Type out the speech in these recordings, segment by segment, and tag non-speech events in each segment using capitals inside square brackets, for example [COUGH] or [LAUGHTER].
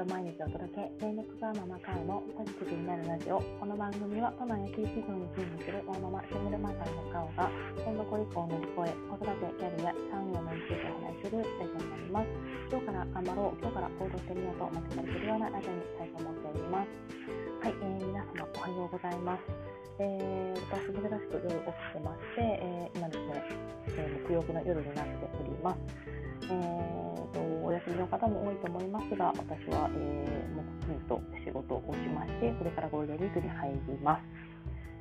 を毎日お届け、全力がママ会のポジティブになるラジオ。この番組は都内 IT 企業に勤務する大ママシングルマザーの顔が、本の子以降を乗り越え、子育て、キャリア、産業のについてお話しするラジオになります。今日から頑張ろう、今日から行動してみようと思ってたりするようなラジオにしたいと思っております。はい、えー、皆様おはようございます。えー、私、珍しく夜起きてまして、えー、今ですね、えー、木曜日の夜になっております。えーと、お休みの方も多いと思いますが、私は、えー、木金と仕事をしまして、これからゴールデンウィークに入ります。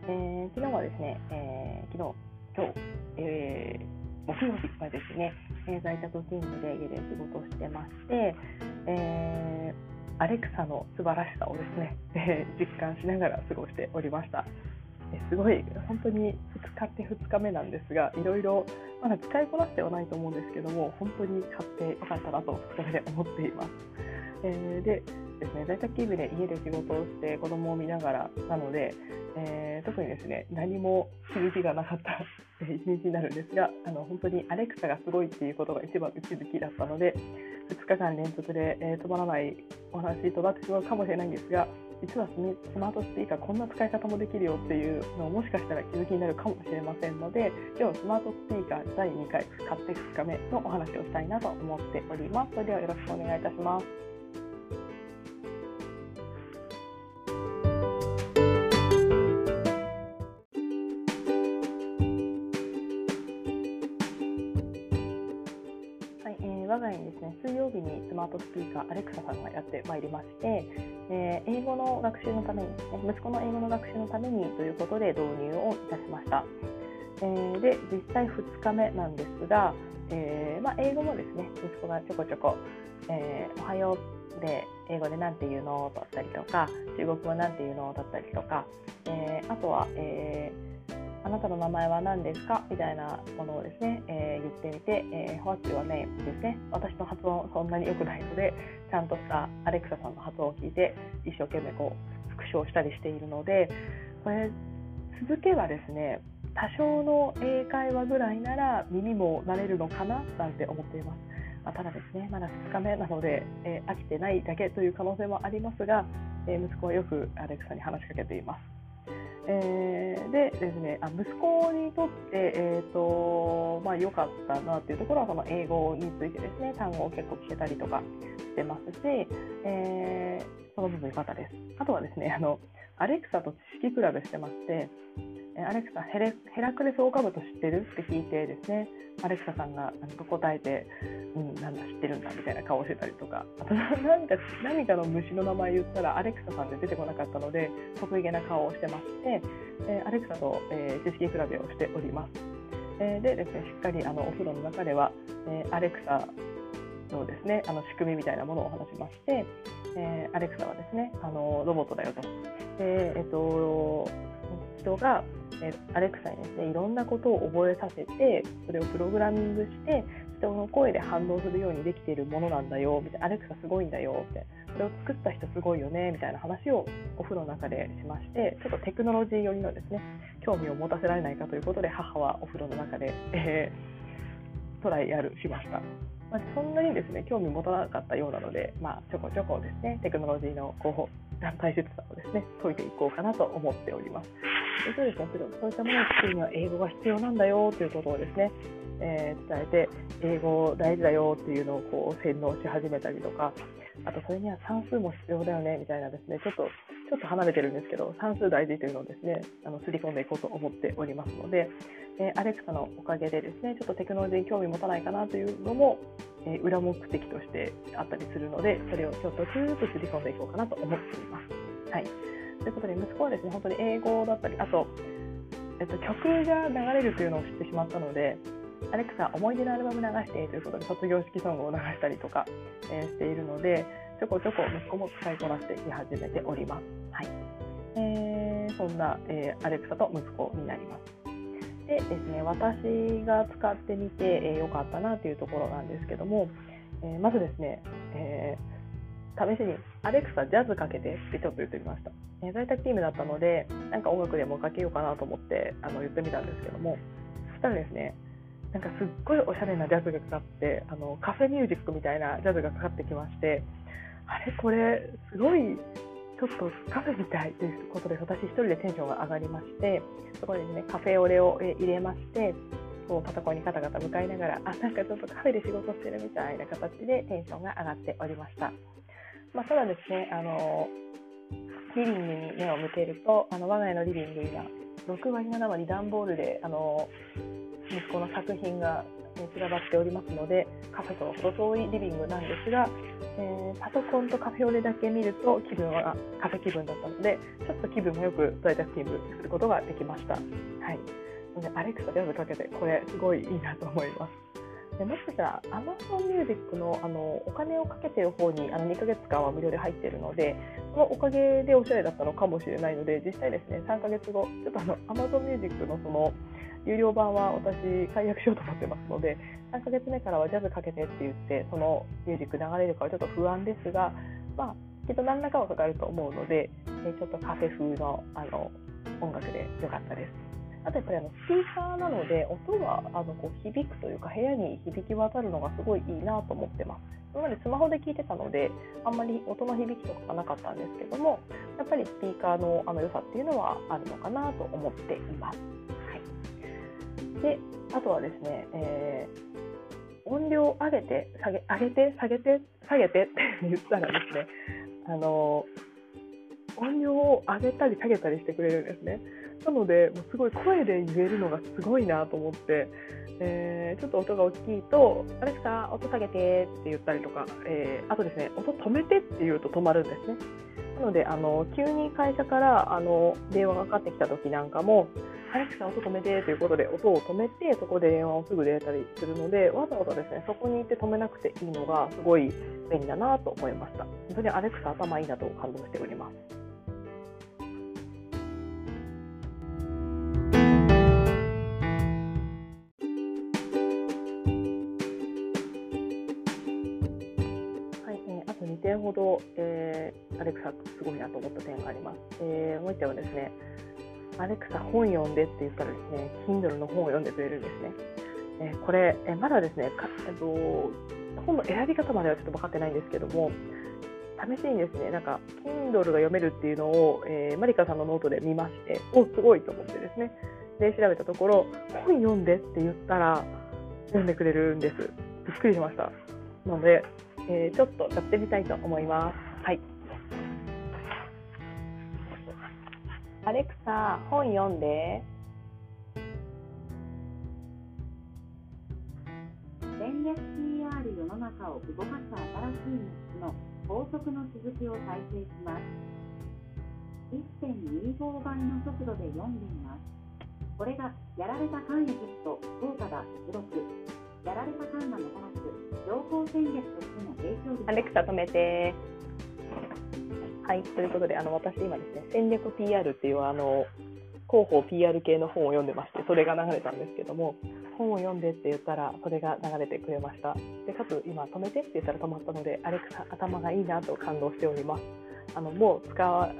えー、昨日はですね、えー、昨日、今日、えー、木曜日はですね、え、在宅勤務で家で仕事をしてまして、えー、アレクサの素晴らしさをですね、え、実感しながら過ごしておりました。すごい本当に2日って2日目なんですがいろいろまだ使いこなしてはないと思うんですけども本当に買ってよかったなと2日目で思っています。えー、でですね在宅勤務で家で仕事をして子供を見ながらなので、えー、特にですね何も気づきがなかった [LAUGHS] 一日になるんですがあの本当にアレクサがすごいっていうことが一番の気づきだったので2日間連続で、えー、止まらないお話となってしまうかもしれないんですが実はスマートスピーカーこんな使い方もできるよっていうのをもしかしたら気づきになるかもしれませんので今日スマートスピーカー第2回買って2日目のお話をしたいなと思っております。それではよろしくお願いいたします。我が家にですね水曜日にスマートスピーカーアレクサさんがやってまいりまして、えー、英語の学習のためにですね息子の英語の学習のためにということで導入をいたしました、えー、で実際2日目なんですが、えー、まあ、英語もですね息子がちょこちょこ、えおはようで英語で何て言うのだったりとか中国語なんて言うのだったりとか、えあとは、えあなたの名前は何ですか？みたいなものをですね、え、言ってみて、えー、What's your name? ですね。私の発音そんなに良くないので、ちゃんとしたアレクサさんの発音を聞いて、一生懸命こう復唱したりしているので、これ、続けばですね、多少の英会話ぐらいなら耳も慣れるのかな？なんて思っています。まあ、ただですね、まだ2日目なので、えー、飽きてないだけという可能性もありますが、え息子はよくアレクサに話しかけています。えー、でですねあ息子にとって、えーとまあ、良かったなっていうところはその英語についてですね単語を結構聞けたりとかしてますし、えー、その部分良かったです。あとはですねあのアレクサと知識比べしてましてアレクサヘレヘラクレスオオカブト知ってる？って聞いてですねアレクサさんがなんか答えて、うん、なんだ知ってるんだみたいな顔してたりとかあと何か何かの虫の名前言ったらアレクサさんで出てこなかったので得意げな顔をしてまして、えアレクサと、えー、知識比べをしております。えー、でですねしっかりあのお風呂の中では、えアレクサのですねあの仕組みみたいなものをお話しまして、えアレクサはですねあのロボットだよと。でえっと人がえアレクサにですねいろんなことを覚えさせてそれをプログラミングして人の声で反応するようにできているものなんだよみたいなアレクサすごいんだよってそれを作った人すごいよねみたいな話をお風呂の中でしましてちょっとテクノロジー寄りのですね興味を持たせられないかということで母はお風呂の中で、えー、トライアルしました。まあ、そんなにですね興味持たなかったようなので、まあ、ちょこちょこですねテクノロジーのこう大切さをですね解いていこうかなと思っております。でそうですね、そういったものを作るには英語が必要なんだよということをですね、えー、伝えて英語大事だよっていうのをこう洗脳し始めたりとかあとそれには算数も必要だよねみたいなですねちょっとちょっと離れてるんですけど算数大事というのをですねあのすり込んでいこうと思っておりますので、えー、アレクサのおかげでですねちょっとテクノロジーに興味持たないかなというのも、えー、裏目的としてあったりするのでそれをちょっとずつすり込んでいこうかなと思っています。はいということで息子はですね本当に英語だったりあと、えっと、曲が流れるというのを知ってしまったのでアレクサ思い出のアルバム流してということで卒業式ソングを流したりとか、えー、しているのでちょこちょこ息子も使いこなしてき始めております。はいえー、そんな、えー、アレクサと息子になります。でですね、私が使ってみて良、えー、かったなというところなんですけども、えー、まずですね、えー試しに「アレクサジャズかけて」ってちょっと言ってみました、えー、在宅チームだったのでなんか音楽でもかけようかなと思ってあの言ってみたんですけどもそしたらですねなんかすっごいおしゃれなジャズがかかってあのカフェミュージックみたいなジャズがかかってきましてあれこれすごいちょっとカフェみたいということで私一人でテンションが上がりましてそこでねカフェオレを入れましてこうパソコンにカタカタ向かいながらあなんかちょっとカフェで仕事してるみたいな形でテンションが上がっておりました、まあ、ただですねあのリビングに目を向けるとあの我が家のリビング今6割7割段ボールであの息子の作品が散らばっておりますのでカフェと程遠いリビングなんですが、えー、パソコンとカフェオレだけ見ると気分はカフェ気分だったのでちょっと気分もよく在宅勤務することができました。はいアレクサで呼びかけてこれすごいいいなと思います。でもしかしたら Amazon Music のあのお金をかけてる方にあの2ヶ月間は無料で入っているのでそのおかげでおしゃれだったのかもしれないので実際ですね3ヶ月後ちょっとあの Amazon Music のその有料版は私解約しようと思ってますので3ヶ月目からはジャズかけてって言ってそのミュージック流れるかはちょっと不安ですがまあきっと何らかはかかると思うのでえちょっとカフェ風のあの音楽でよかったです。あとやっぱりあのスピーカーなので音があのこう響くというか部屋に響き渡るのがすごいいいなと思ってます。今までスマホで聞いてたのであんまり音の響きとかがなかったんですけどもやっぱりスピーカーのあの良さっていうのはあるのかなと思っています。であとはですね、えー、音量上げて下げ上げて下げて下げてって [LAUGHS] 言ったらですねあの音量を上げたり下げたりしてくれるんですね。なのでもうすごい声で言えるのがすごいなと思って、えー、ちょっと音が大きいと「アレクサ音下げて」って言ったりとか、えー、あとですね音止めてって言うと止まるんですね。なのであの急に会社からあの電話がかかってきた時なんかも「アレクサ音止めて」ということで音を止めてそこで電話をすぐ出たりするのでわざわざですねそこにいて止めなくていいのがすごい便利だなと思いました。本当にアレクサ頭いいなと感動しております。点ほど、えー、アレクサすごいなと思った点があります。えー、もう一点はですね、アレクサ本読んでって言ったらですね、Kindle の本を読んでくれるんですね。えー、これ、えまだですねか、えっと、本の選び方まではちょっと分かってないんですけども、試しにですね、なんか、Kindle が読めるっていうのを、えー、マリカさんのノートで見まして、おすごいと思ってですね、で、調べたところ、本読んでって言ったら、読んでくれるんです。びっくりしました。なので、えー、ちょっとやってみたいと思います。はい。アレクサ、本読んで。戦略 PR 世の中を動かす新しい道の法則の続きを再生します。1.25倍の速度で読んでいます。これがやられた間エジプト、効果が出力。やられたカンナのタラス情報戦略としての影響力アレクサ止めてはいということであの私今ですね戦略 PR っていうあの広報 PR 系の本を読んでましてそれが流れたんですけども本を読んでって言ったらそれが流れてくれました。でかつ今止めてって言ったら止まったのでアレクサ頭がいいなと感動しております。あのもう使わ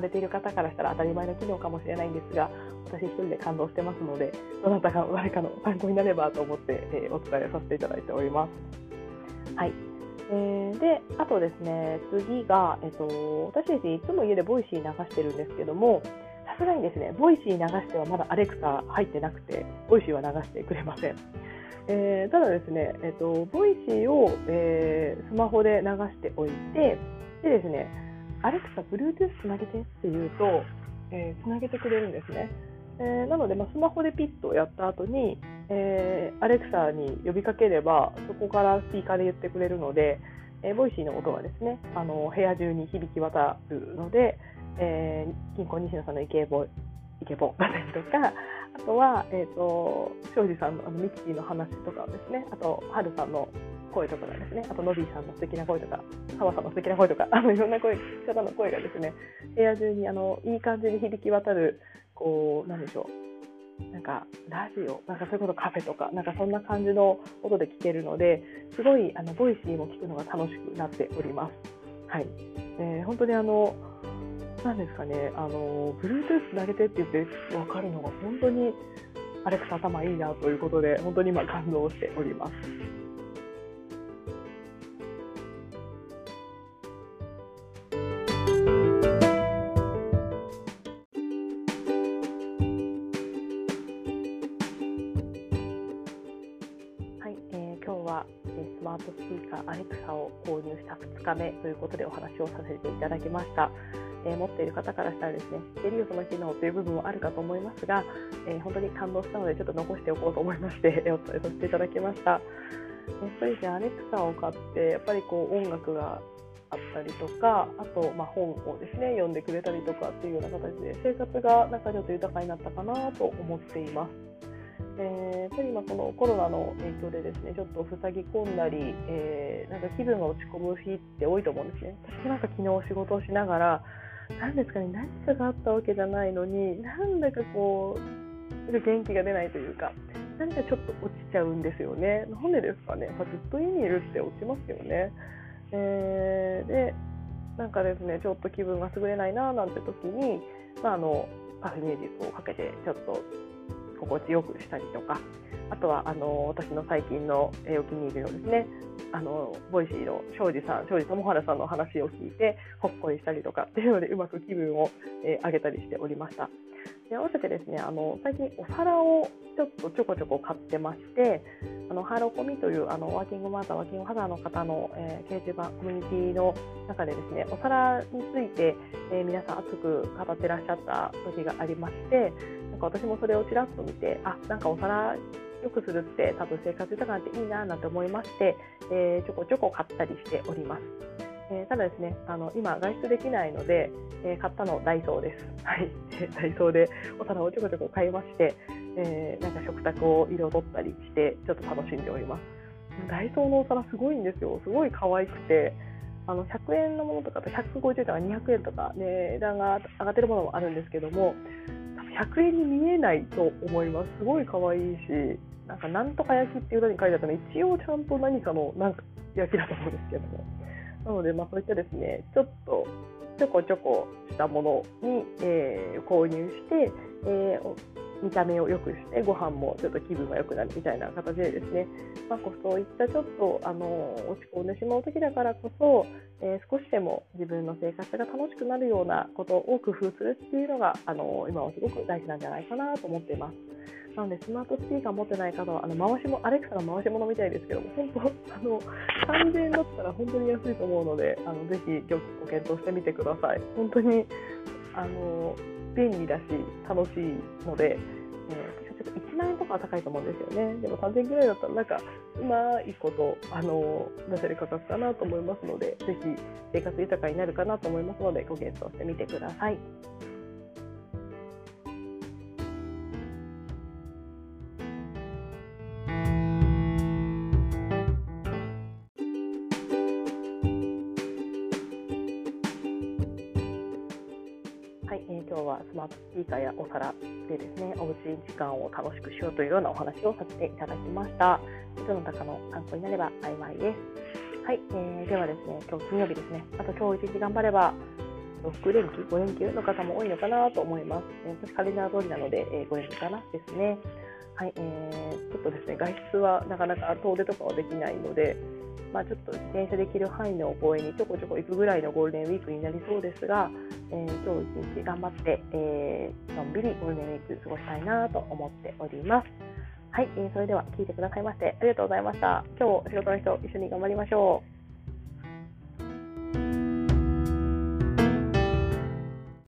れている方からしたら当たり前の機能かもしれないんですが私一人で感動してますのでどなたが誰かの参考になればと思って、えー、お伝えさせていただいております。はい。えー、であとですね次が、えっと、私ですねいつも家で Voicy 流してるんですけどもさすがにですね Voicy 流してはまだアレクサ入ってなくて Voicy は流してくれません。えー、ただですね、えっと、 Voicy を、えー、スマホで流しておいてでですねアレクサ Bluetooth つなげてって言うと、えー、つなげてくれるんですね。えー、なので、まあ、スマホでピッとやった後に、えー、アレクサに呼びかければそこからスピーカーで言ってくれるので、えー、 Voicy の音がですねあの部屋中に響き渡るので、えー、キンコン西野さんのイケボイケボだったりとかあとは、えーと、庄司さんのあのミキティの話とかですねあとハルさんの声とかがですねあとノビーさんの素敵な声とか澤さんの素敵な声とかあのいろんな声方の声がですね部屋中にあのいい感じに響き渡るこう、なんでしょう。なんかラジオ、なんかそういうことカフェとか、なんかそんな感じの音で聞けるので、すごいあの Voicy も聞くのが楽しくなっております。はい。えー、本当にあの、なんですかね、あの、Bluetooth 投げてって言って分かるのが本当にアレクサ頭いいなということで、本当に今感動しております。マートスピーカーアレクサを購入した2日目ということでお話をさせていただきました。えー、持っている方からしたらですね、知ってるよその機能という部分もあるかと思いますが、えー、本当に感動したのでちょっと残しておこうと思いまして、[LAUGHS] お伝えさせていただきました。やっぱりですね、アレクサを買って、やっぱりこう音楽があったりとか、あとま本をですね、読んでくれたりとかっていうような形で、生活がなんかちょっと豊かになったかなと思っています。えー、やっぱり今このコロナの影響でですねちょっと塞ぎ込んだり、えー、なんか気分が落ち込む日って多いと思うんですね。私なんか昨日仕事をしながら何ですかね何かがあったわけじゃないのになんだかこう元気が出ないというか何かちょっと落ちちゃうんですよね。なんでですかね、まあ、ずっと家にいるって落ちますよね。えー、でなんかですねちょっと気分が優れないななんて時に、まあ、あのパフミュージックをかけてちょっと心地よくしたりとかあとはあの私の最近の、え、お気に入りのですねあの Voicy の庄司さん庄司智春さんの話を聞いてほっこりしたりとかっていうのでうまく気分を、えー、上げたりしておりました。で合わせてですねあの最近お皿をちょっとちょこちょこ買ってましてあのハロコミというあのワーキングマザーワーキングファザーの方の、えー、掲示板コミュニティの中でですねお皿について、えー、皆さん熱く語ってらっしゃった時がありましてか私もそれをちらっと見てあなんかお皿よくするって多分生活豊かになっていいななんて思いまして、えー、ちょこちょこ買ったりしております。えー、ただですね、あの今外出できないので、えー、買ったのダイソーです。[LAUGHS] はい、ダイソーでお皿をちょこちょこ買いまして、えー、なんか食卓を彩ったりしてちょっと楽しんでおります。ダイソーのお皿すごいんですよ。すごい可愛くて、あの100円のものとかと150円とか200円とか、値段が上がってるものもあるんですけども、100円に見えないと思います。すごい可愛いし、なんかなんとか焼きっていう裏に書いてあったの一応ちゃんと何かのなんか焼きだと思うんですけども。なので、まあ、そういったですね、ちょっとちょこちょこしたものに、えー、購入して、えー、見た目を良くしてご飯もちょっと気分が良くなるみたいな形でですね、まあ、そういったちょっとあの落ち込んでしまう時だからこそ、えー、少しでも自分の生活が楽しくなるようなことを工夫するっていうのがあの今はすごく大事なんじゃないかなと思っています。なのでスマートスピーカー持ってない方はあの回しもアレクサの回し物みたいですけども本当あの3000円だったら本当に安いと思うのであのぜひご検討してみてください。本当にあの便利だし楽しいので、えー、ちょっと1万円とかは高いと思うんですよね。でも3000円ぐらいだったらなんかうまいことあの出せる価格かなと思いますのでぜひ生活豊かになるかなと思いますのでご検討してみてください。今日はスマートスピーカーやお皿でですね、おうち時間を楽しくしようというようなお話をさせていただきました。どなたかの参考になれば幸いです。はい、えー、ではですね、今日金曜日ですね、あと今日一日頑張れば、6連休、5連休の方も多いのかなと思います。え私、カレンダー通りなので、えー、5連休かなですね。はい、えー、ちょっとですね、外出はなかなか遠出とかはできないので、まあ、ちょっと自転車できる範囲の公園にちょこちょこ行くぐらいのゴールデンウィークになりそうですが、えー、今日一日頑張って、えー、のんびりゴールデンウィーク過ごしたいなと思っております。はい、えー、それでは聞いてくださいましてありがとうございました。今日仕事の人一緒に頑張りましょう。